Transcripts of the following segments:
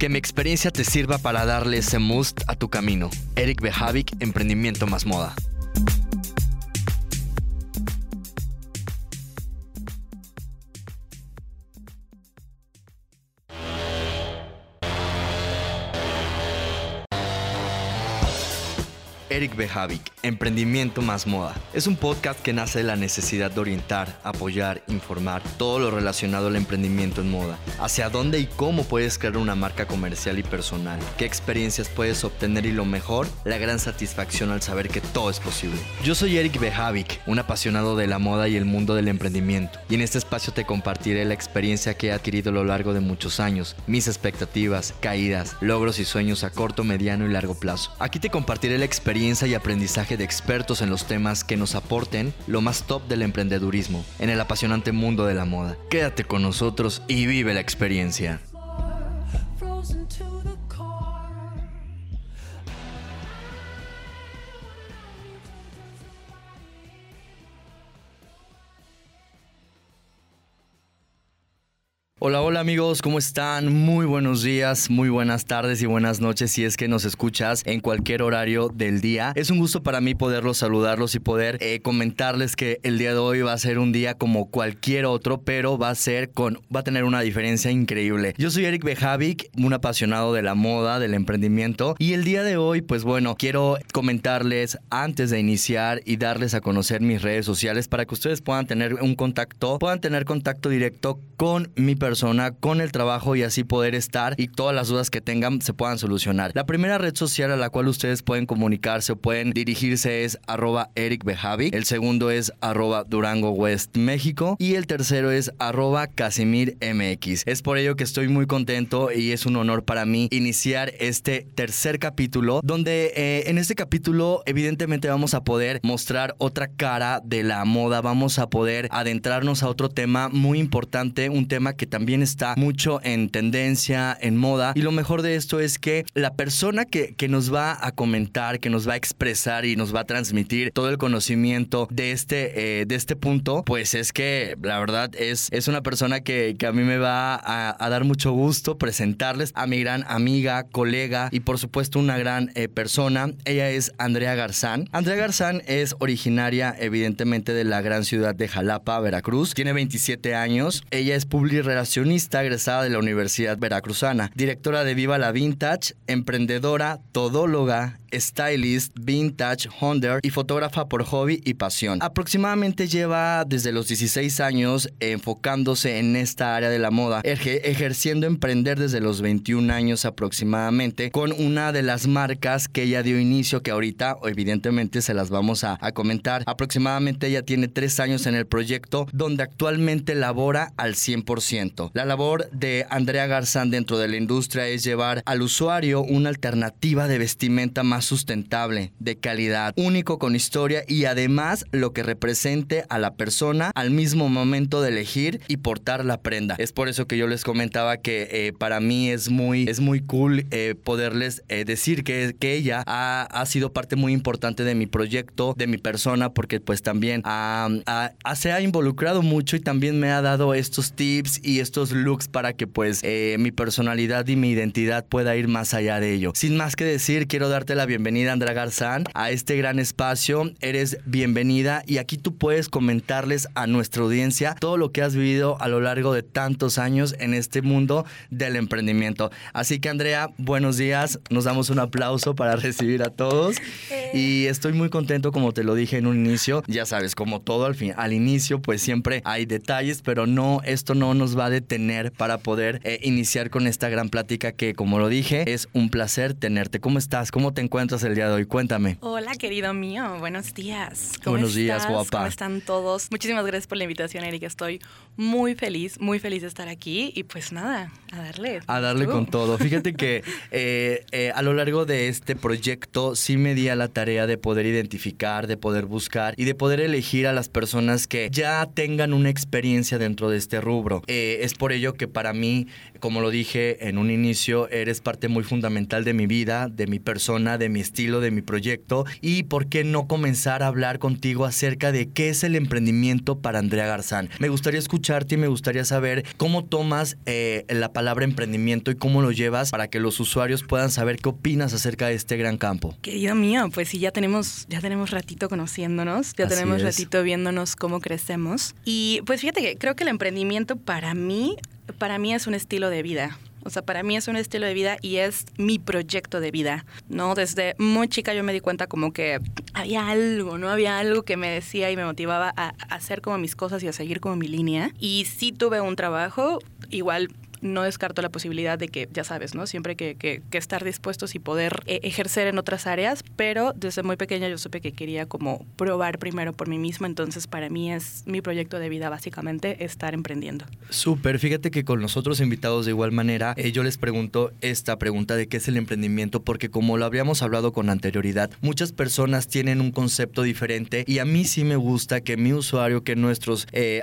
Que mi experiencia te sirva para darle ese must a tu camino. Eric Behavik, Emprendimiento más Moda. Eric Behavik, Emprendimiento más Moda. Es un podcast que nace de la necesidad de orientar, apoyar, informar todo lo relacionado al emprendimiento en moda. Hacia dónde y cómo puedes crear una marca comercial y personal. Qué experiencias puedes obtener y lo mejor, la gran satisfacción al saber que todo es posible. Yo soy Eric Behavik, un apasionado de la moda y el mundo del emprendimiento. Y en este espacio te compartiré la experiencia que he adquirido a lo largo de muchos años, mis expectativas, caídas, logros y sueños a corto, mediano y largo plazo. Aquí te compartiré la experiencia y aprendizaje de expertos en los temas que nos aporten lo más top del emprendedurismo en el apasionante mundo de la moda. Quédate con nosotros y vive la experiencia. Hola, hola amigos, ¿cómo están? Muy buenos días, muy buenas tardes y buenas noches si es que nos escuchas en cualquier horario del día. Es un gusto para mí poderlos saludarlos y poder eh, comentarles que el día de hoy va a ser un día como cualquier otro, pero va a ser con, va a tener una diferencia increíble. Yo soy Eric Bejavic, un apasionado de la moda, del emprendimiento y el día de hoy, pues bueno, quiero comentarles antes de iniciar y darles a conocer mis redes sociales para que ustedes puedan tener un contacto, puedan tener contacto directo con mi persona persona con el trabajo y así poder estar y todas las dudas que tengan se puedan solucionar. La primera red social a la cual ustedes pueden comunicarse o pueden dirigirse es arroba Eric Bejavi. El segundo es arroba Durango West México y el tercero es arroba Casimir MX. Es por ello que estoy muy contento y es un honor para mí iniciar este tercer capítulo donde eh, en este capítulo evidentemente vamos a poder mostrar otra cara de la moda, vamos a poder adentrarnos a otro tema muy importante, un tema que también también está mucho en tendencia, en moda. Y lo mejor de esto es que la persona que, que nos va a comentar, que nos va a expresar y nos va a transmitir todo el conocimiento de este, eh, de este punto, pues es que la verdad es, es una persona que, que a mí me va a, dar mucho gusto presentarles a mi gran amiga, colega y por supuesto una gran eh, persona. Ella es Andrea Garzán. Andrea Garzán es originaria evidentemente de la gran ciudad de Jalapa, Veracruz. Tiene 27 años. Ella es public egresada de la Universidad Veracruzana, directora de Viva la Vintage, emprendedora, todóloga, stylist, vintage, hunter y fotógrafa por hobby y pasión. Aproximadamente lleva desde los 16 años enfocándose en esta área de la moda, ejerciendo emprender desde los 21 años aproximadamente con una de las marcas que ella dio inicio, que ahorita evidentemente se las vamos a, a comentar. Aproximadamente ella tiene tres años en el proyecto donde actualmente labora al 100%. La labor de Andrea Garzán dentro de la industria es llevar al usuario una alternativa de vestimenta más sustentable, de calidad, único con historia y además lo que represente a la persona al mismo momento de elegir y portar la prenda. Es por eso que yo les comentaba que eh, para mí es muy, es muy cool eh, poderles eh, decir que, que ella ha, ha, sido parte muy importante de mi proyecto, de mi persona, porque pues también se ha involucrado mucho y también me ha dado estos tips y estos looks para que pues mi personalidad y mi identidad pueda ir más allá de ello. Sin más que decir, quiero darte la bienvenida, Andrea Garzán, a este gran espacio. Eres bienvenida y aquí tú puedes comentarles a nuestra audiencia todo lo que has vivido a lo largo de tantos años en este mundo del emprendimiento. Así que, Andrea, buenos días. Nos damos un aplauso para recibir a todos. Y estoy muy contento, como te lo dije en un inicio. Ya sabes, como todo al fin, al inicio, pues siempre hay detalles, pero no, esto no nos va a detener para poder eh, iniciar con esta gran plática que, como lo dije, es un placer tenerte. ¿Cómo estás? ¿Cómo te encuentras? encuentras el día de hoy? Cuéntame. Hola, querido mío. Buenos días. ¿Cómo Buenos días, guapa. ¿Cómo están todos? Muchísimas gracias por la invitación, Erika. Estoy muy feliz, muy feliz de estar aquí. Y pues nada, a darle. A darle con todo. Fíjate que eh, eh, a lo largo de este proyecto sí me di a la tarea tarea de poder identificar, de poder buscar y de poder elegir a las personas que ya tengan una experiencia dentro de este rubro. Eh, es por ello que para mí, como lo dije en un inicio, eres parte muy fundamental de mi vida, de mi persona, de mi estilo, de mi proyecto y por qué no comenzar a hablar contigo acerca de qué es el emprendimiento para Andrea Garzán. Me gustaría escucharte y me gustaría saber cómo tomas eh, la palabra emprendimiento y cómo lo llevas para que los usuarios puedan saber qué opinas acerca de este gran campo. Querido mío, pues sí, ya tenemos, ya tenemos ratito conociéndonos, ya tenemos ratito viéndonos cómo crecemos. Y pues fíjate que creo que el emprendimiento para mí, para mí es un estilo de vida. O sea, para mí es un estilo de vida y es mi proyecto de vida, ¿no? Desde muy chica yo me di cuenta como que había algo, ¿no? Había algo que me decía y me motivaba a hacer como mis cosas y a seguir como mi línea. Y sí tuve un trabajo, igual no descarto la posibilidad de que, ya sabes, ¿no? Siempre que, que, estar dispuestos y poder eh, ejercer en otras áreas, pero desde muy pequeña yo supe que quería como probar primero por mí misma, entonces para mí es mi proyecto de vida básicamente estar emprendiendo. Súper, fíjate que con los otros invitados de igual manera, eh, yo les pregunto esta pregunta de qué es el emprendimiento, porque como lo habríamos hablado con anterioridad, muchas personas tienen un concepto diferente y a mí sí me gusta que mi usuario, que nuestros, eh,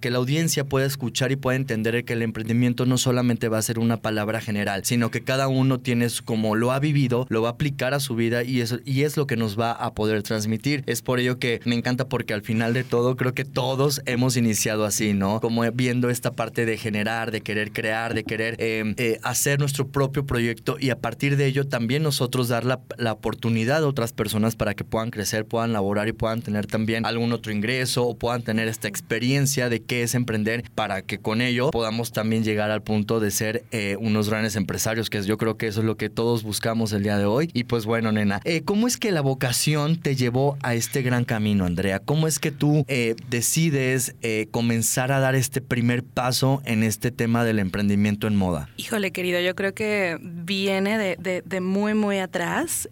que la audiencia pueda escuchar y pueda entender que el emprendimiento no no solamente va a ser una palabra general, sino que cada uno tiene como lo ha vivido, lo va a aplicar a su vida y es, y es lo que nos va a poder transmitir. Es por ello que me encanta porque al final de todo creo que todos hemos iniciado así, ¿no? Como viendo esta parte de generar, de querer crear, de querer em, eh, hacer nuestro propio proyecto y a partir de ello también nosotros dar la, la oportunidad a otras personas para que puedan crecer, puedan laborar y puedan tener también algún otro ingreso o puedan tener esta experiencia de qué es emprender para que con ello podamos también llegar al punto de ser eh, unos grandes empresarios, que yo creo que eso es lo que todos buscamos el día de hoy. Y pues bueno, nena, eh, ¿cómo es que la vocación te llevó a este gran camino, Andrea? ¿Cómo es que tú eh, decides comenzar a dar este primer paso en este tema del emprendimiento en moda? Híjole, querido, yo creo que viene de, de muy, muy atrás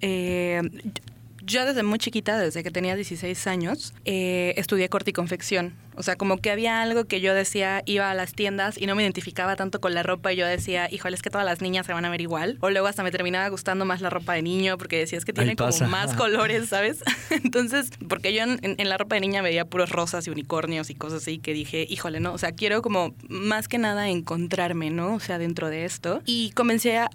yo desde muy chiquita, desde que tenía 16 años, estudié corte y confección. O sea, como que había algo que yo decía, iba a las tiendas y no me identificaba tanto con la ropa y yo decía, híjole, es que todas las niñas se van a ver igual. O luego hasta me terminaba gustando más la ropa de niño porque decía, es que tiene como más colores, ¿sabes? Entonces, porque yo en, la ropa de niña veía puros rosas y unicornios y cosas así que dije, híjole, no, o sea, quiero como más que nada encontrarme, ¿no? O sea, dentro de esto. Y comencé a,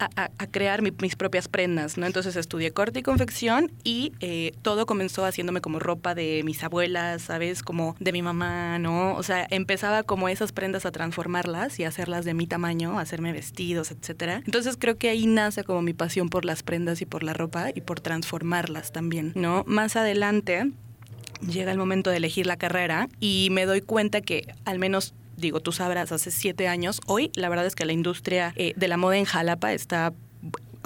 crear mis propias prendas, ¿no? Entonces estudié corte y confección y eh, todo comenzó haciéndome como ropa de mis abuelas, ¿sabes? Como de mi mamá ¿no? O sea, empezaba como esas prendas a transformarlas y hacerlas de mi tamaño, hacerme vestidos, etcétera. Entonces creo que ahí nace como mi pasión por las prendas y por la ropa y por transformarlas también, ¿no? Más adelante llega el momento de elegir la carrera y me doy cuenta que al menos digo, tú sabrás, hace siete años, hoy la verdad es que la industria eh, de la moda en Jalapa está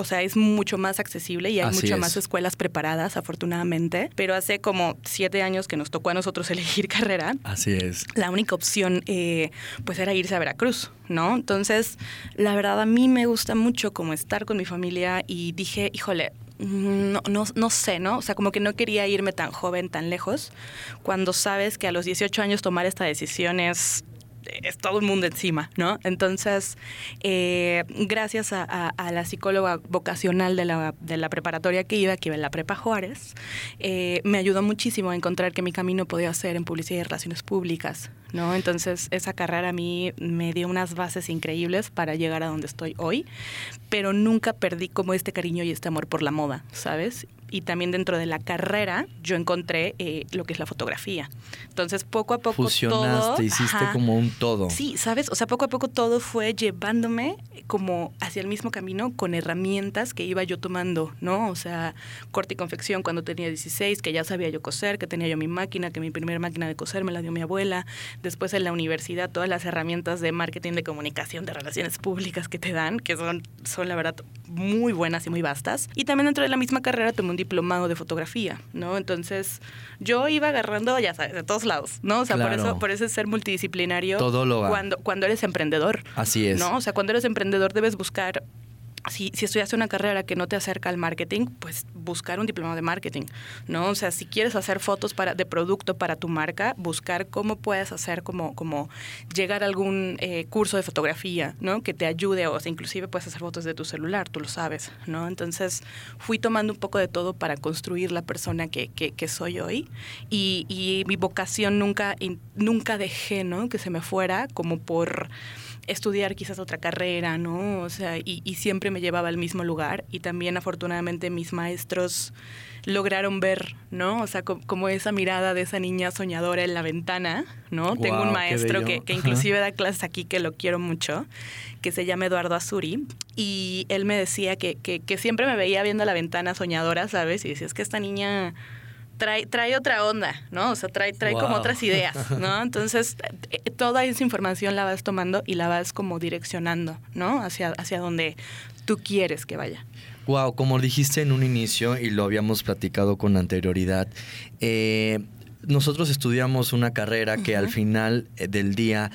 o sea, es mucho más accesible y hay muchas más escuelas preparadas, afortunadamente. Pero hace como siete años que nos tocó a nosotros elegir carrera. Así es. La única opción, eh, pues, era irse a Veracruz, ¿no? Entonces, la verdad, a mí me gusta mucho como estar con mi familia y dije, híjole, no, no, no, sé, ¿no? O sea, como que no quería irme tan joven, tan lejos, cuando sabes que a los 18 años tomar esta decisión es es todo el mundo encima, ¿no? Entonces, eh, gracias a, la psicóloga vocacional de la, de la, preparatoria que iba, que iba en la Prepa Juárez, eh, me ayudó muchísimo a encontrar que mi camino podía ser en publicidad y relaciones públicas, ¿no? Entonces, esa carrera a mí me dio unas bases increíbles para llegar a donde estoy hoy, pero nunca perdí como este cariño y este amor por la moda, ¿sabes? Y también dentro de la carrera yo encontré eh, lo que es la fotografía. Entonces, poco a poco Fusionaste, hiciste como un todo. Sí, ¿sabes? O sea, poco a poco todo fue llevándome como hacia el mismo camino con herramientas que iba yo tomando, ¿no? O sea, corte y confección cuando tenía 16, que ya sabía yo coser, que tenía yo mi máquina, que mi primera máquina de coser me la dio mi abuela. Después en la universidad, todas las herramientas de marketing, de comunicación, de relaciones públicas que te dan, que son, son la verdad muy buenas y muy vastas. Y también dentro de la misma carrera tomé un diplomado de fotografía, ¿no? Entonces, yo iba agarrando, ya sabes, de todos lados, ¿no? O sea, por eso por eso es ser multidisciplinario Todo lo cuando cuando eres emprendedor. Así es. ¿No? O sea, cuando eres emprendedor debes buscar si, si estudiaste una carrera que no te acerca al marketing, pues buscar un diploma de marketing, ¿no? O sea, si quieres hacer fotos para, de producto para tu marca, buscar cómo puedes hacer como, como llegar a algún eh, curso de fotografía, ¿no? Que te ayude, o sea, inclusive puedes hacer fotos de tu celular, tú lo sabes, ¿no? Entonces, fui tomando un poco de todo para construir la persona que, que, que soy hoy y, y mi vocación nunca, nunca dejé, ¿no? Que se me fuera como por estudiar quizás otra carrera, ¿no? O sea, y, y, siempre me llevaba al mismo lugar y también afortunadamente mis maestros lograron ver, ¿no? O sea, co como esa mirada de esa niña soñadora en la ventana, ¿no? Wow, Tengo un maestro que, que, inclusive da clases aquí que lo quiero mucho, que se llama Eduardo Azuri, y él me decía que, que, que siempre me veía viendo la ventana soñadora, ¿sabes? Y decía, es que esta niña trae, trae otra onda, ¿no? O sea, trae, trae wow. como otras ideas, ¿no? Entonces, eh, toda esa información la vas tomando y la vas como direccionando, ¿no? Hacia, hacia donde tú quieres que vaya. Wow, como dijiste en un inicio y lo habíamos platicado con anterioridad, eh, nosotros estudiamos una carrera que uh -huh. al final del día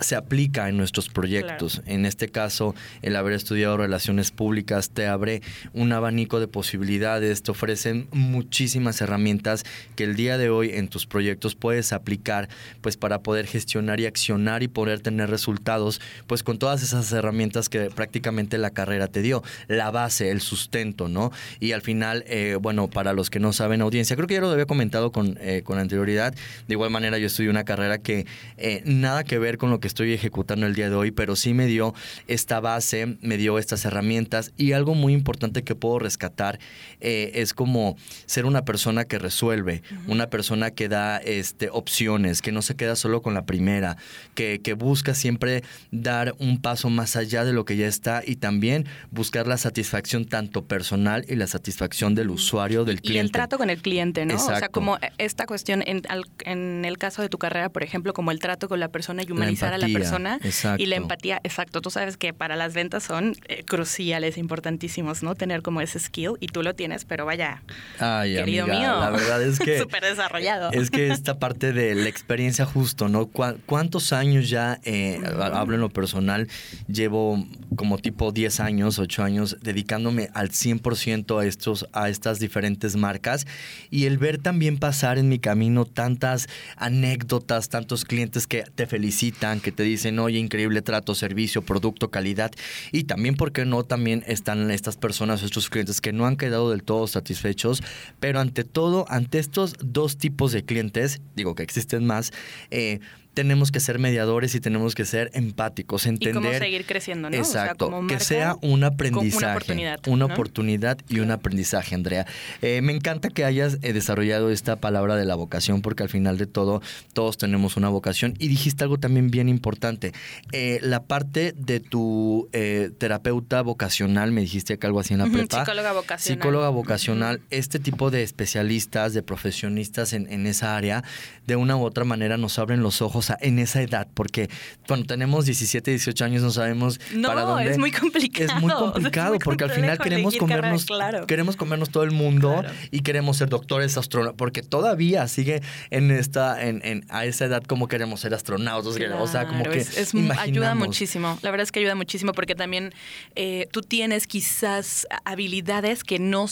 se aplica en nuestros proyectos. Claro. En este caso, el haber estudiado relaciones públicas te abre un abanico de posibilidades, te ofrecen muchísimas herramientas que el día de hoy en tus proyectos puedes aplicar pues para poder gestionar y accionar y poder tener resultados pues con todas esas herramientas que prácticamente la carrera te dio, la base, el sustento, ¿no? Y al final, eh, bueno, para los que no saben audiencia, creo que ya lo había comentado con, eh, con anterioridad, de igual manera yo estudié una carrera que eh, nada que ver con lo que estoy ejecutando el día de hoy, pero sí me dio esta base, me dio estas herramientas y algo muy importante que puedo rescatar eh, es como ser una persona que resuelve, uh -huh. una persona que da este, opciones, que no se queda solo con la primera, que, que busca siempre dar un paso más allá de lo que ya está y también buscar la satisfacción tanto personal y la satisfacción del usuario, del cliente. Y el trato con el cliente, ¿no? Exacto. O sea, como esta cuestión en, en, el caso de tu carrera, por ejemplo, como el trato con la persona y humanizar a la persona exacto. y la empatía, exacto. Tú sabes que para las ventas son eh, cruciales, importantísimos, ¿no? Tener como ese skill y tú lo tienes, pero vaya, Ay, querido amiga, mío, la verdad es que súper desarrollado. Es que esta parte de la experiencia justo, ¿no? ¿Cuántos años ya, eh, hablo en lo personal, llevo como tipo 10 años, 8 años dedicándome al 100% a estos a estas diferentes marcas y el ver también pasar en mi camino tantas anécdotas, tantos clientes que te felicitan, que te dicen, oye, increíble trato, servicio, producto, calidad. Y también, ¿por qué no? También están estas personas, estos clientes que no han quedado del todo satisfechos. Pero ante todo, ante estos dos tipos de clientes, digo que existen más, eh, tenemos que ser mediadores y tenemos que ser empáticos, entender. Y cómo seguir creciendo, ¿no? Exacto, o sea, que sea un aprendizaje. Una oportunidad. Una ¿no? oportunidad y un aprendizaje, Andrea. Eh, me encanta que hayas eh, desarrollado esta palabra de la vocación, porque al final de todo, todos tenemos una vocación. Y dijiste algo también bien importante. Eh, la parte de tu eh, terapeuta vocacional, me dijiste que algo así en la prepa. Psicóloga vocacional. Psicóloga vocacional. Este tipo de especialistas, de profesionistas en, en esa área, de una u otra manera nos abren los ojos a, en esa edad, porque cuando tenemos 17, 18 años no sabemos no, para dónde. es muy complicado. Es muy complicado, es muy porque al final queremos comernos, carrera, claro. queremos comernos todo el mundo claro. y queremos ser doctores, astronautas, porque todavía sigue en esta, en, en, a esa edad como queremos ser astronautas, claro, o sea, como que es, es ayuda muchísimo. La verdad es que ayuda muchísimo porque también eh, tú tienes quizás habilidades que no,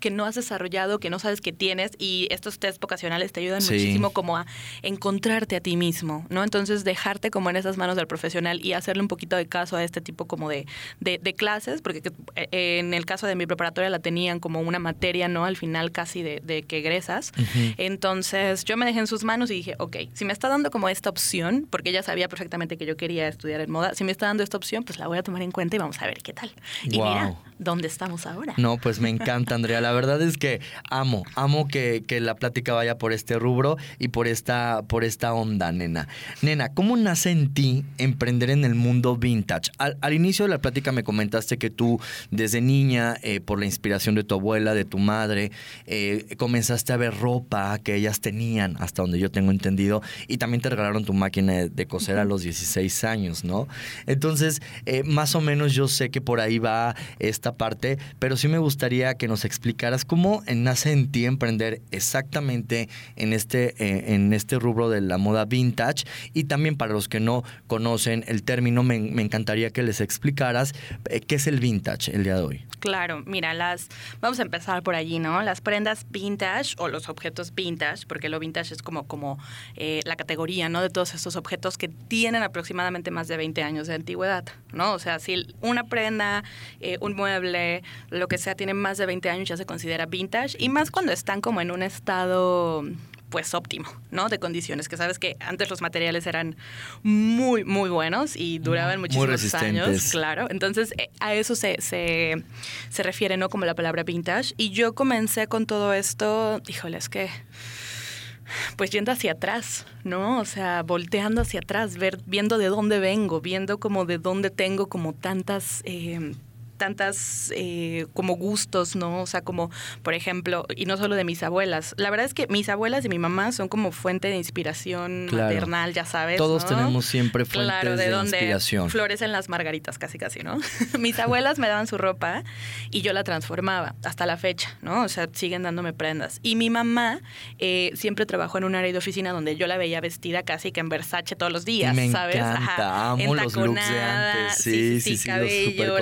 que no has desarrollado, que no sabes que tienes y estos test vocacionales te ayudan sí. muchísimo como a encontrarte a ti mismo, ¿no? Entonces dejarte como en esas manos del profesional y hacerle un poquito de caso a este tipo como de, de, de clases, porque eh, en el caso de mi preparatoria la tenían como una materia, ¿no? Al final casi de, de que egresas. Uh -huh. Entonces yo me dejé en sus manos y dije, ok, si me está dando como esta opción, porque ella sabía perfectamente que yo quería estudiar en moda, si me está dando esta opción, pues la voy a tomar en cuenta y vamos a ver qué tal. Y wow. mira, ¿dónde estamos ahora? No, pues me encanta, Andrea. La verdad es que amo, amo que, que la plática vaya por este rubro y por esta, por esta onda, nena. Nena, ¿cómo nace en ti emprender en el mundo vintage? Al, al inicio de la plática me comentaste que tú, desde niña, eh, por la inspiración de tu abuela, de tu madre, eh, comenzaste a ver ropa que ellas tenían, hasta donde yo tengo entendido, y también te regalaron tu máquina de, de coser a los 16 años, ¿no? Entonces, eh, más o menos yo sé que por ahí va esta parte, pero sí me gustaría que nos explicaras cómo nace en ti emprender exactamente en este, en este rubro de la moda vintage Y también para los que no conocen el término, me, me encantaría que les explicaras eh, qué es el vintage el día de hoy. Claro, mira, las vamos a empezar por allí, ¿no? Las prendas vintage o los objetos vintage, porque lo vintage es como, como eh, la categoría, ¿no? De todos estos objetos que tienen aproximadamente más de 20 años de antigüedad, ¿no? O sea, si una prenda, eh, un mueble, lo que sea, tiene más de 20 años ya se considera vintage y más cuando están como en un estado pues óptimo, ¿no? De condiciones, que sabes que antes los materiales eran muy, muy buenos y duraban muchísimos años, claro. Entonces, eh, a eso se, se, se refiere, ¿no? Como la palabra vintage. Y yo comencé con todo esto, híjole, es que pues yendo hacia atrás, ¿no? O sea, volteando hacia atrás, ver, viendo de dónde vengo, viendo como de dónde tengo como tantas eh, tantas eh, como gustos, ¿no? O sea, como, por ejemplo, y no solo de mis abuelas. La verdad es que mis abuelas y mi mamá son como fuente de inspiración maternal, ya sabes. Todos tenemos siempre fuentes claro, de, de donde inspiración. Florecen las margaritas, casi casi, ¿no? mis abuelas me daban su ropa y yo la transformaba hasta la fecha, ¿no? O sea, siguen dándome prendas. Y mi mamá eh, siempre trabajó en un área de oficina donde yo la veía vestida casi que en Versace todos los días, me ¿sabes? Encanta, amo los looks de antes. Sí, sí, sí, sí cabello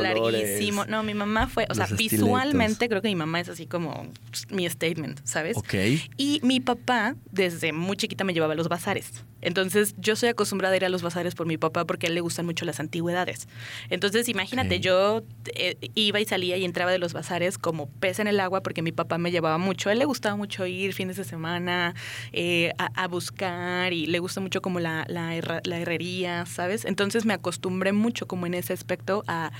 no, mi mamá fue, o sea, visualmente creo que mi mamá es así como mi statement, ¿sabes? Ok. Y mi papá, desde muy chiquita, me llevaba a los bazares. Entonces, yo soy acostumbrada a ir a los bazares por mi papá porque a él le gustan mucho las antigüedades. Entonces, imagínate, yo eh, iba y salía y entraba de los bazares como pez en el agua porque mi papá me llevaba mucho. A él le gustaba mucho ir fines de semana eh, a, buscar y le gusta mucho como la, la herrería, ¿sabes? Entonces, me acostumbré mucho como en ese aspecto a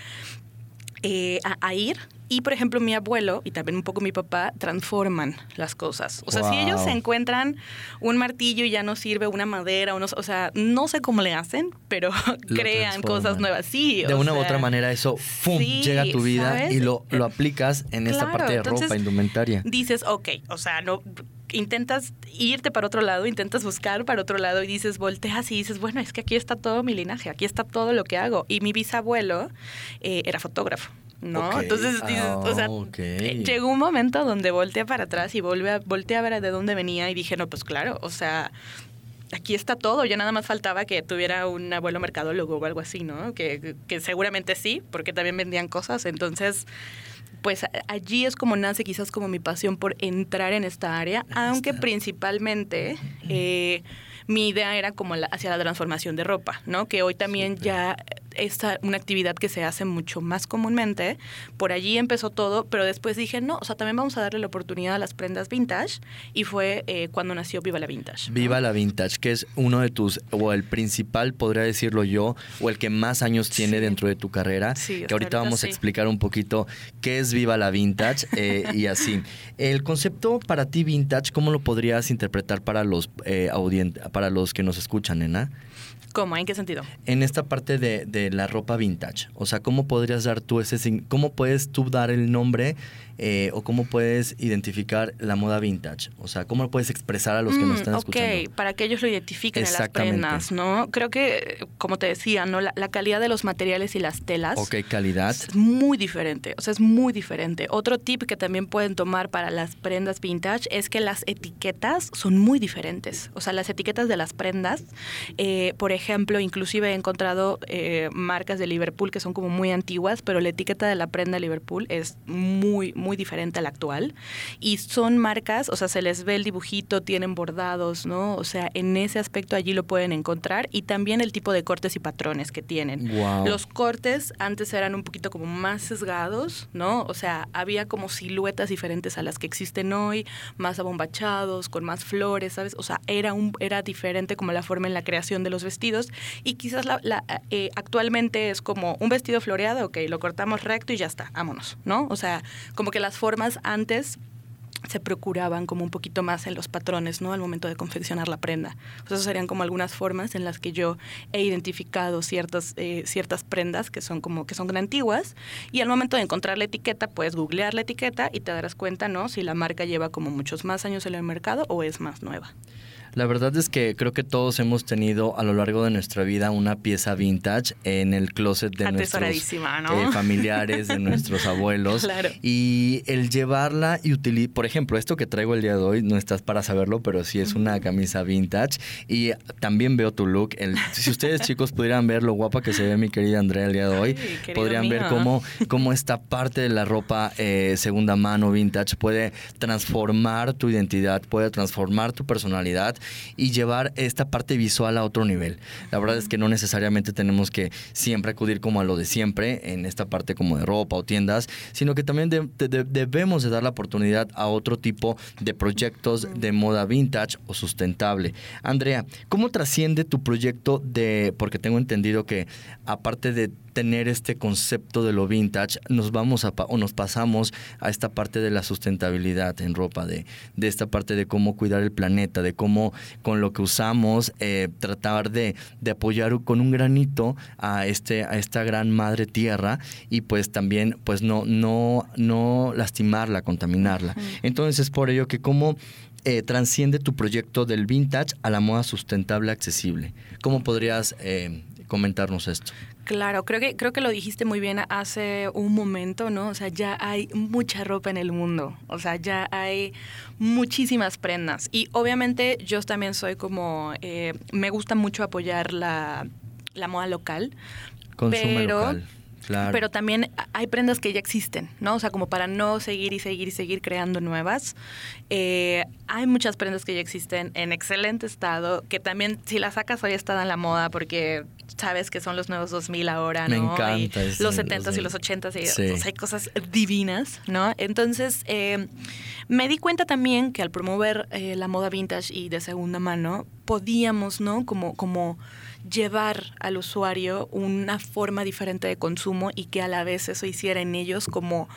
eh, a, ir. Y, por ejemplo, mi abuelo y también un poco mi papá transforman las cosas. O sea, si ellos se encuentran un martillo y ya no sirve una madera, o, o sea, no sé cómo le hacen, pero crean cosas nuevas. Sí. De una u otra manera eso llega a tu vida y lo, lo aplicas en esta parte de ropa, indumentaria. Dices, ok, o sea, no intentas irte para otro lado, intentas buscar para otro lado y dices, volteas y dices, bueno, es que aquí está todo mi linaje, aquí está todo lo que hago. Y mi bisabuelo eh, era fotógrafo. ¿no? Entonces, dices, o sea, ah, eh, llegó un momento donde volteé para atrás y volví a, volteé a ver de dónde venía y dije, no, pues claro, o sea, aquí está todo. Ya nada más faltaba que tuviera un abuelo mercadólogo o algo así, ¿no? Que, que seguramente sí, porque también vendían cosas. Entonces, pues allí es como nace quizás como mi pasión por entrar en esta área, aunque principalmente eh, mi idea era como hacia la transformación de ropa, ¿no? Que hoy también ya es una actividad que se hace mucho más comúnmente. Por allí empezó todo, pero después dije, no, o sea, también vamos a darle la oportunidad a las prendas vintage y fue eh, cuando nació Viva la Vintage. Viva la Vintage, que es uno de tus, o el principal, podría decirlo yo, o el que más años tiene dentro de tu carrera, que ahorita vamos a explicar un poquito qué es Viva la Vintage eh, y así. El concepto para ti vintage, ¿cómo lo podrías interpretar para los, eh, para los que nos escuchan, nena? ¿Cómo? ¿En qué sentido? En esta parte de, de, la ropa vintage. O sea, ¿cómo podrías dar tú ese... ¿Cómo puedes tú dar el nombre eh, o cómo puedes identificar la moda vintage? O sea, ¿cómo lo puedes expresar a los que nos mm, están escuchando? Ok, para que ellos lo identifiquen en las prendas, ¿no? Creo que, como te decía, ¿no? La, calidad de los materiales y las telas. Ok, calidad. Es muy diferente, o sea, es muy diferente. Otro tip que también pueden tomar para las prendas vintage es que las etiquetas son muy diferentes. O sea, las etiquetas de las prendas, eh, por ejemplo, inclusive he encontrado eh, marcas de Liverpool que son como muy antiguas, pero la etiqueta de la prenda de Liverpool es muy, muy muy diferente al actual. Y son marcas, o sea, se les ve el dibujito, tienen bordados, ¿no? O sea, en ese aspecto allí lo pueden encontrar. Y también el tipo de cortes y patrones que tienen. Los cortes antes eran un poquito como más sesgados, ¿no? O sea, había como siluetas diferentes a las que existen hoy, más abombachados, con más flores, ¿sabes? O sea, era, un, era diferente como la forma en la creación de los vestidos. Y quizás la, eh, actualmente es como un vestido floreado, ok, lo cortamos recto y ya está, vámonos, ¿no? O sea, como que las formas antes se procuraban como un poquito más en los patrones, ¿no? Al momento de confeccionar la prenda. Esas serían como algunas formas en las que yo he identificado ciertas, eh, ciertas prendas que son como que son antiguas y al momento de encontrar la etiqueta puedes googlear la etiqueta y te darás cuenta, ¿no? Si la marca lleva como muchos más años en el mercado o es más nueva. La verdad es que creo que todos hemos tenido a lo largo de nuestra vida una pieza vintage en el closet de nuestros eh, familiares, de nuestros abuelos. Claro. Y el llevarla y utilizar, por ejemplo, esto que traigo el día de hoy, no estás para saberlo, pero sí es una camisa vintage. Y también veo tu look. si ustedes chicos pudieran ver lo guapa que se ve mi querida Andrea el día de hoy, podrían ver cómo, cómo esta parte de la ropa eh, segunda mano vintage puede transformar tu identidad, puede transformar tu personalidad y llevar esta parte visual a otro nivel. La verdad es que no necesariamente tenemos que siempre acudir como a lo de siempre en esta parte como de ropa o tiendas, sino que también debemos de dar la oportunidad a otro tipo de proyectos de moda vintage o sustentable. Andrea, ¿cómo trasciende tu proyecto de, porque tengo entendido que aparte de tener este concepto de lo vintage, nos vamos a, o nos pasamos a esta parte de la sustentabilidad en ropa, de, de esta parte de cómo cuidar el planeta, de cómo con lo que usamos eh, tratar de, de, apoyar con un granito a, este, a esta gran madre tierra y pues también pues no, no, no lastimarla, contaminarla. Entonces es por ello que cómo eh, transciende tu proyecto del vintage a la moda sustentable accesible. ¿Cómo podrías eh, comentarnos esto? Claro, creo que, creo que lo dijiste muy bien hace un momento, ¿no? O sea, ya hay mucha ropa en el mundo, o sea, ya hay muchísimas prendas. Y obviamente yo también soy como, eh, me gusta mucho apoyar la, la moda local. Consumo local. Claro. Pero también hay prendas que ya existen, ¿no? O sea, como para no seguir y seguir y seguir creando nuevas. Eh, hay muchas prendas que ya existen en excelente estado, que también si las sacas hoy están en la moda porque sabes que son los nuevos 2000 ahora, ¿no? Me encanta. los 70s y los 80s, y, hay cosas divinas, ¿no? Entonces, eh, me di cuenta también que al promover eh, la moda vintage y de segunda mano, podíamos, ¿no? Como, como llevar al usuario una forma diferente de consumo y que a la vez eso hiciera en ellos como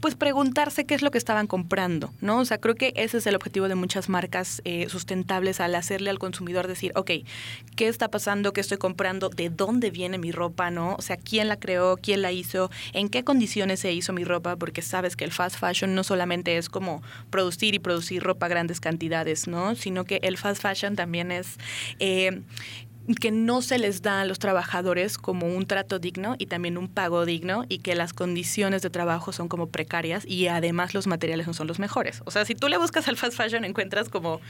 pues preguntarse qué es lo que estaban comprando, ¿no? O sea, creo que ese es el objetivo de muchas marcas eh, sustentables al hacerle al consumidor decir, ok, ¿qué está pasando? ¿Qué estoy comprando? ¿De dónde viene mi ropa? ¿No? O sea, ¿quién la creó? ¿Quién la hizo? ¿En qué condiciones se hizo mi ropa? Porque sabes que el fast fashion no solamente es como producir y producir ropa grandes cantidades, ¿no? Sino que el fast fashion también es eh, que no se les da a los trabajadores como un trato digno y también un pago digno y que las condiciones de trabajo son como precarias y además los materiales no son los mejores. O sea, si tú le buscas al fast fashion encuentras como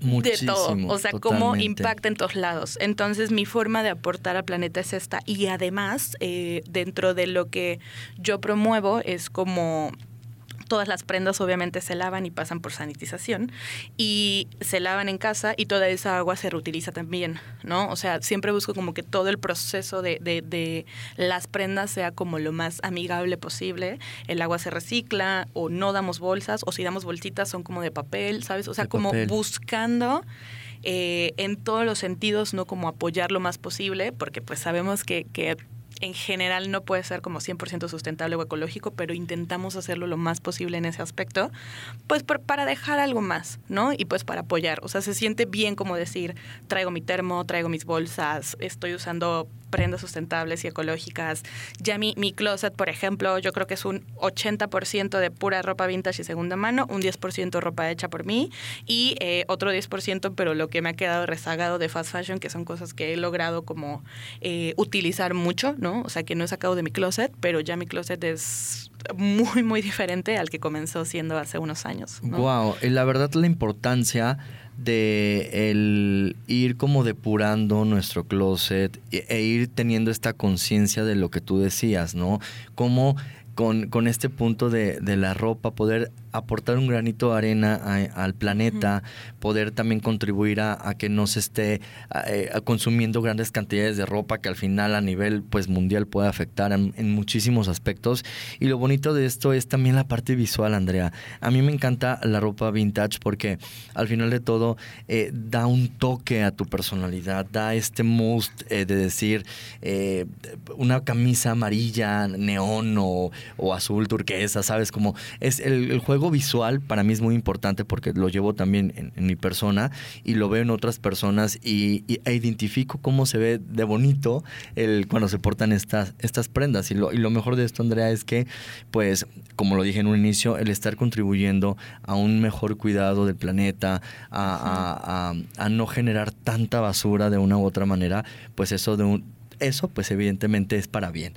de todo, o sea, cómo impacta en todos lados. Entonces mi forma de aportar al planeta es esta y además eh, dentro de lo que yo promuevo es como Todas las prendas obviamente se lavan y pasan por sanitización y se lavan en casa y toda esa agua se reutiliza también, ¿no? O sea, siempre busco como que todo el proceso de, de, las prendas sea como lo más amigable posible. El agua se recicla o no damos bolsas o si damos bolsitas son como de papel, ¿sabes? O sea, como buscando... Eh, en todos los sentidos, no como apoyar lo más posible, porque pues sabemos que, que en general no puede ser como 100% sustentable o ecológico, pero intentamos hacerlo lo más posible en ese aspecto, pues para dejar algo más, ¿no? Y pues para apoyar. O sea, se siente bien como decir, traigo mi termo, traigo mis bolsas, estoy usando prendas sustentables y ecológicas. Ya mi, mi closet, por ejemplo, yo creo que es un 80% de pura ropa vintage y segunda mano, un 10% ropa hecha por mí y eh, otro 10%, pero lo que me ha quedado rezagado de fast fashion, que son cosas que he logrado como eh, utilizar mucho, ¿no? O sea, que no he sacado de mi closet, pero ya mi closet es muy, muy diferente al que comenzó siendo hace unos años. ¿no? Wow, la verdad la importancia de el ir como depurando nuestro closet e, e ir teniendo esta conciencia de lo que tú decías, ¿no? Como con, con este punto de, de, la ropa, poder aportar un granito de arena al planeta, poder también contribuir a, que no se esté eh, consumiendo grandes cantidades de ropa que al final a nivel pues mundial puede afectar en, muchísimos aspectos. Y lo bonito de esto es también la parte visual, Andrea. A mí me encanta la ropa vintage porque al final de todo eh, da un toque a tu personalidad, da este most eh, de decir una camisa amarilla, neón o, azul turquesa, ¿sabes? Como es el, el juego visual para mí es muy importante porque lo llevo también en, mi persona y lo veo en otras personas y, e identifico cómo se ve de bonito el, cuando se portan estas, estas prendas. Y lo, y lo mejor de esto, Andrea, es que, pues, como lo dije en un inicio, el estar contribuyendo a un mejor cuidado del planeta, a, a no generar tanta basura de una u otra manera, pues eso de un, eso pues evidentemente es para bien.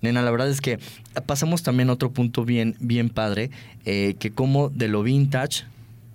Nena, la verdad es que pasamos también a otro punto bien, bien padre, eh, que como de lo vintage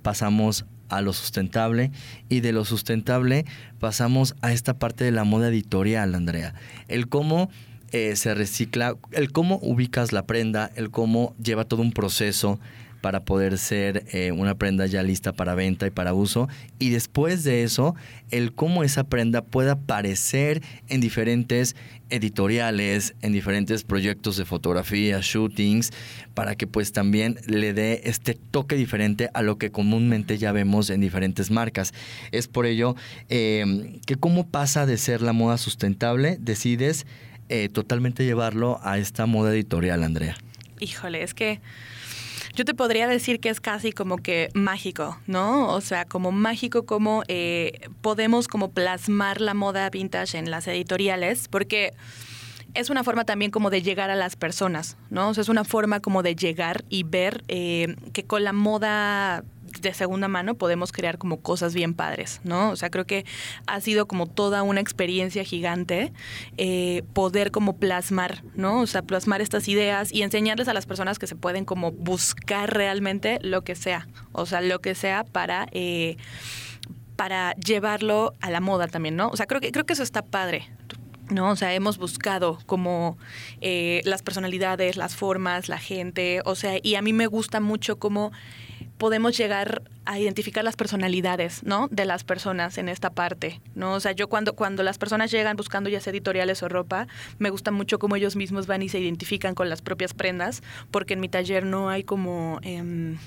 pasamos a lo sustentable y de lo sustentable pasamos a esta parte de la moda editorial, Andrea. El cómo eh, se recicla, el cómo ubicas la prenda, el cómo lleva todo un proceso para poder ser eh, una prenda ya lista para venta y para uso. Y después de eso, el cómo esa prenda pueda aparecer en diferentes editoriales, en diferentes proyectos de fotografía, shootings, para que pues también le dé este toque diferente a lo que comúnmente ya vemos en diferentes marcas. Es por ello em, que cómo pasa de ser la moda sustentable, decides eh, totalmente llevarlo a esta moda editorial, Andrea. Híjole, es que yo te podría decir que es casi como que mágico, ¿no? O sea, como mágico como eh, podemos como plasmar la moda vintage en las editoriales, porque es una forma también como de llegar a las personas, ¿no? O sea, es una forma como de llegar y ver eh, que con la moda de segunda mano podemos crear como cosas bien padres, ¿no? O sea, creo que ha sido como toda una experiencia gigante eh, poder como plasmar, ¿no? O sea, plasmar estas ideas y enseñarles a las personas que se pueden como buscar realmente lo que sea, o sea, lo que sea para... Eh, para llevarlo a la moda también, ¿no? O sea, creo que, creo que eso está padre. ¿no? O sea, hemos buscado como eh, las personalidades, las formas, la gente, o sea, y a mí me gusta mucho como podemos llegar a identificar las personalidades, ¿no? De las personas en esta parte, ¿no? O sea, yo cuando, cuando las personas llegan buscando ya sea editoriales o ropa, me gusta mucho cómo ellos mismos van y se identifican con las propias prendas, porque en mi taller no hay como... Em,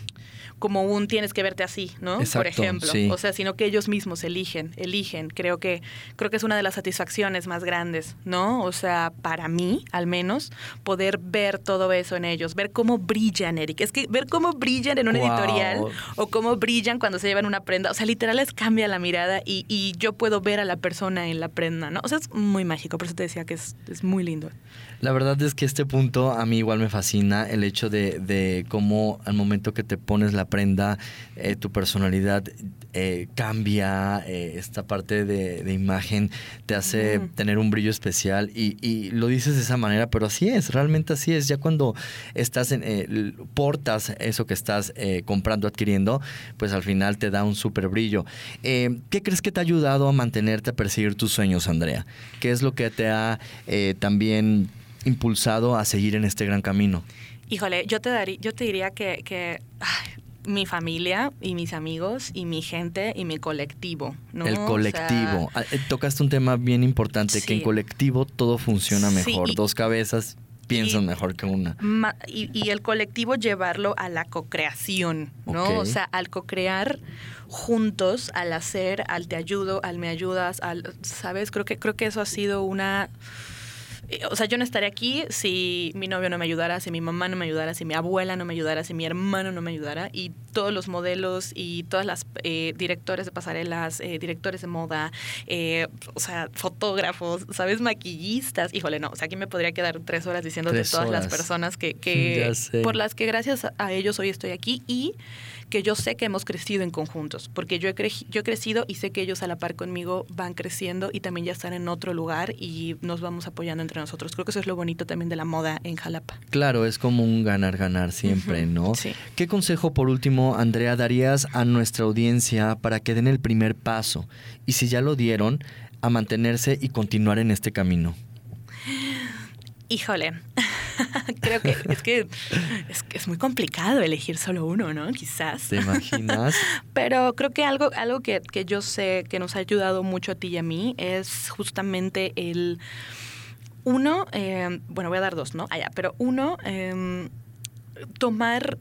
como un tienes que verte así, ¿no? Por ejemplo. O sea, sino que ellos mismos eligen, eligen. Creo que, creo que es una de las satisfacciones más grandes, ¿no? O sea, para mí, al menos, poder ver todo eso en ellos, ver cómo brillan, Eric. Es que ver cómo brillan en un editorial o cómo brillan cuando se llevan una prenda. O sea, literal les cambia la mirada y, y, yo puedo ver a la persona en la prenda, ¿no? O sea, es muy mágico, por eso te decía que es, es muy lindo. La verdad es que este punto a mí igual me fascina, el hecho de, de cómo al momento que te pones la prenda, eh, tu personalidad eh, cambia, eh, esta parte de, imagen te hace tener un brillo especial y, lo dices de esa manera, pero así es, realmente así es. Ya cuando estás en, portas eso que estás comprando, adquiriendo, pues al final te da un súper brillo. ¿Qué crees que te ha ayudado a mantenerte a perseguir tus sueños, Andrea? ¿Qué es lo que te ha también impulsado a seguir en este gran camino? Híjole, yo te, daría, yo te diría que, mi familia y mis amigos y mi gente y mi colectivo. ¿no? El colectivo. Ah, eh, tocaste un tema bien importante, que en colectivo todo funciona mejor. Dos cabezas piensan mejor que una. Y, el colectivo llevarlo a la cocreación, ¿no? O sea, al cocrear juntos, al hacer, al te ayudo, al me ayudas, al, ¿sabes? Creo que, creo que eso ha sido una o sea, yo no estaría aquí si mi novio no me ayudara, si mi mamá no me ayudara, si mi abuela no me ayudara, si mi hermano no me ayudara. Y todos los modelos y todas las eh, directores de pasarelas, eh, directores de moda, o sea, fotógrafos, ¿sabes? Maquillistas. Híjole, no, o sea, aquí me podría quedar tres horas diciendo de todas las personas que, que por las que gracias a ellos hoy estoy aquí y que yo sé que hemos crecido en conjuntos, porque yo he, yo he crecido y sé que ellos a la par conmigo van creciendo y también ya están en otro lugar y nos vamos apoyando entre nosotros. Creo que eso es lo bonito también de la moda en Jalapa. Claro, es como un ganar-ganar siempre, ¿no? Sí. ¿Qué consejo por último, Andrea, darías a nuestra audiencia para que den el primer paso? Y si ya lo dieron, a mantenerse y continuar en este camino. Híjole, creo que es que es, muy complicado elegir solo uno, ¿no? Quizás. ¿Te imaginas? Pero creo que algo, algo que, yo sé que nos ha ayudado mucho a ti y a mí es justamente el... Uno, eh, bueno, voy a dar dos, ¿no? Allá, pero uno, em, tomar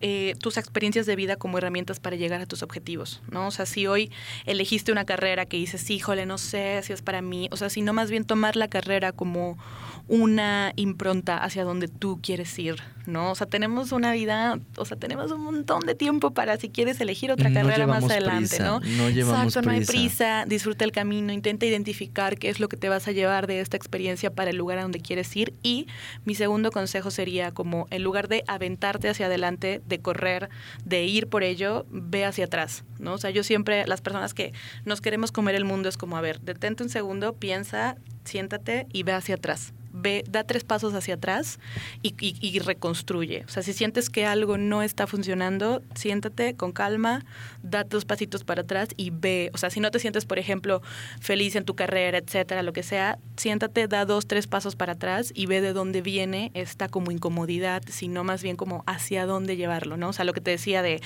eh, tus experiencias de vida como herramientas para llegar a tus objetivos, ¿no? O sea, si hoy elegiste una carrera que dices, híjole, no sé si es para mí, o sea, si no más bien tomar la carrera como una impronta hacia donde tú quieres ir, ¿no? O sea, tenemos una vida, o sea, tenemos un montón de tiempo para si quieres elegir otra carrera más adelante, ¿no? No llevamos Exacto, no hay prisa, disfruta el camino, intenta identificar qué es lo que te vas a llevar de esta experiencia para el lugar a donde quieres ir y mi segundo consejo sería como en lugar de aventarte hacia adelante, de correr, de ir por ello, ve hacia atrás, ¿no? O sea, yo siempre, las personas que nos queremos comer el mundo es como, a ver, detente un segundo, piensa, siéntate y ve hacia atrás ve, da tres pasos hacia atrás y, reconstruye. O sea, si sientes que algo no está funcionando, siéntate con calma, da dos pasitos para atrás y ve. O sea, si no te sientes, por ejemplo, feliz en tu carrera, etcétera, lo que sea, siéntate, da dos, tres pasos para atrás y ve de dónde viene esta como incomodidad, sino más bien como hacia dónde llevarlo, ¿no? O sea, lo que te decía de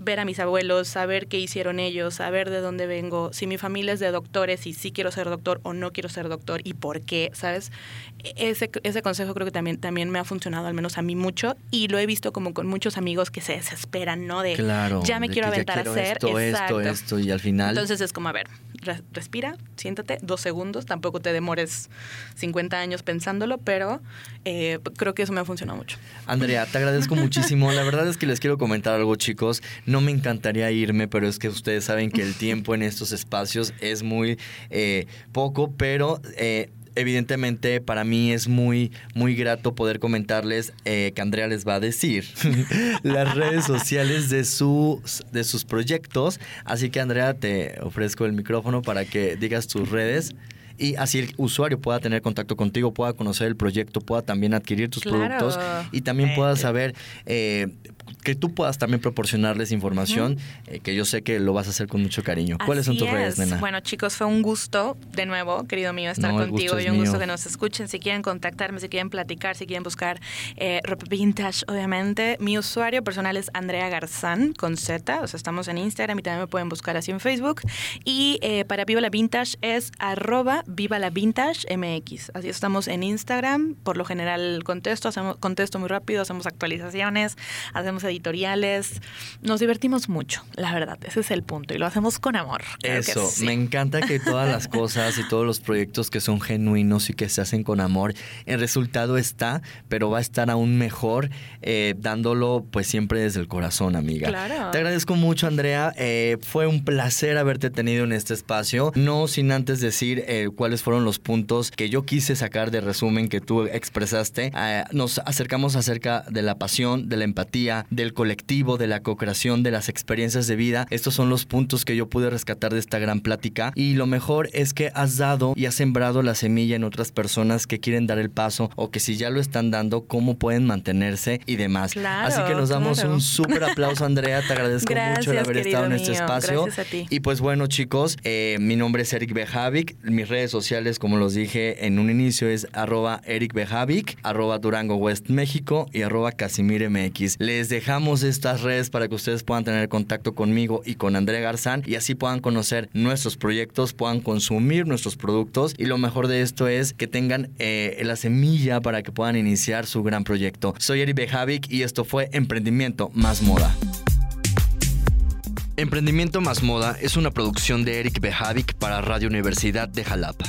ver a mis abuelos, saber qué hicieron ellos, saber de dónde vengo, si mi familia es de doctores y si quiero ser doctor o no quiero ser doctor y por qué, ¿sabes? Ese, ese consejo creo que también, también me ha funcionado, al menos a mí mucho, y lo he visto como con muchos amigos que se desesperan, ¿no? De claro, ya me quiero aventar a hacer esto, esto, esto, y al final. Entonces es como, a ver, respira, siéntate, dos segundos, tampoco te demores 50 años pensándolo, pero eh, creo que eso me ha funcionado mucho. Andrea, te agradezco muchísimo. La verdad es que les quiero comentar algo, chicos. No me encantaría irme, pero es que ustedes saben que el tiempo en estos espacios es muy eh, poco, pero eh, evidentemente para mí es muy, muy grato poder comentarles eh, que Andrea les va a decir las redes sociales de sus, de sus proyectos. Así que Andrea, te ofrezco el micrófono para que digas tus redes y así el usuario pueda tener contacto contigo, pueda conocer el proyecto, pueda también adquirir tus productos y también pueda saber eh, que tú puedas también proporcionarles información, eh, que yo sé que lo vas a hacer con mucho cariño. ¿Cuáles son tus redes, nena? Bueno, chicos, fue un gusto, de nuevo, querido mío, estar contigo y un gusto que nos escuchen. Si quieren contactarme, si quieren platicar, si quieren buscar eh, ropa vintage, obviamente. Mi usuario personal es Andrea Garzán, con Z, o sea, estamos en Instagram y también me pueden buscar así en Facebook. Y eh, para Viva la Vintage es arroba Viva la Vintage MX. Así estamos en Instagram, por lo general contesto, hacemos, contesto muy rápido, hacemos actualizaciones, hacemos editoriales. Nos divertimos mucho, la verdad, ese es el punto. Y lo hacemos con amor. Eso, me encanta que todas las cosas y todos los proyectos que son genuinos y que se hacen con amor, el resultado está, pero va a estar aún mejor eh, dándolo pues siempre desde el corazón, amiga. Claro. Te agradezco mucho, Andrea. Eh, fue un placer haberte tenido en este espacio. No sin antes decir eh, cuáles fueron los puntos que yo quise sacar de resumen que tú expresaste. nos acercamos acerca de la pasión, de la empatía, del colectivo, de la co-creación, de las experiencias de vida. Estos son los puntos que yo pude rescatar de esta gran plática. Y lo mejor es que has dado y has sembrado la semilla en otras personas que quieren dar el paso o que si ya lo están dando, cómo pueden mantenerse y demás. Así que nos damos un súper aplauso, Andrea. Te agradezco mucho el haber estado en este espacio. Gracias a ti. Y pues bueno, chicos, eh, mi nombre es Eric Bejavic. Mis redes sociales, como los dije en un inicio, es arroba Eric Bejavic, arroba Durango West México y arroba Casimir MX. Les dejamos estas redes para que ustedes puedan tener contacto conmigo y con Andrea Garzán y así puedan conocer nuestros proyectos, puedan consumir nuestros productos y lo mejor de esto es que tengan eh, la semilla para que puedan iniciar su gran proyecto. Soy Eric Bejavic y esto fue Emprendimiento Más Moda. Emprendimiento Más Moda es una producción de Eric Bejavic para Radio Universidad de Jalapa.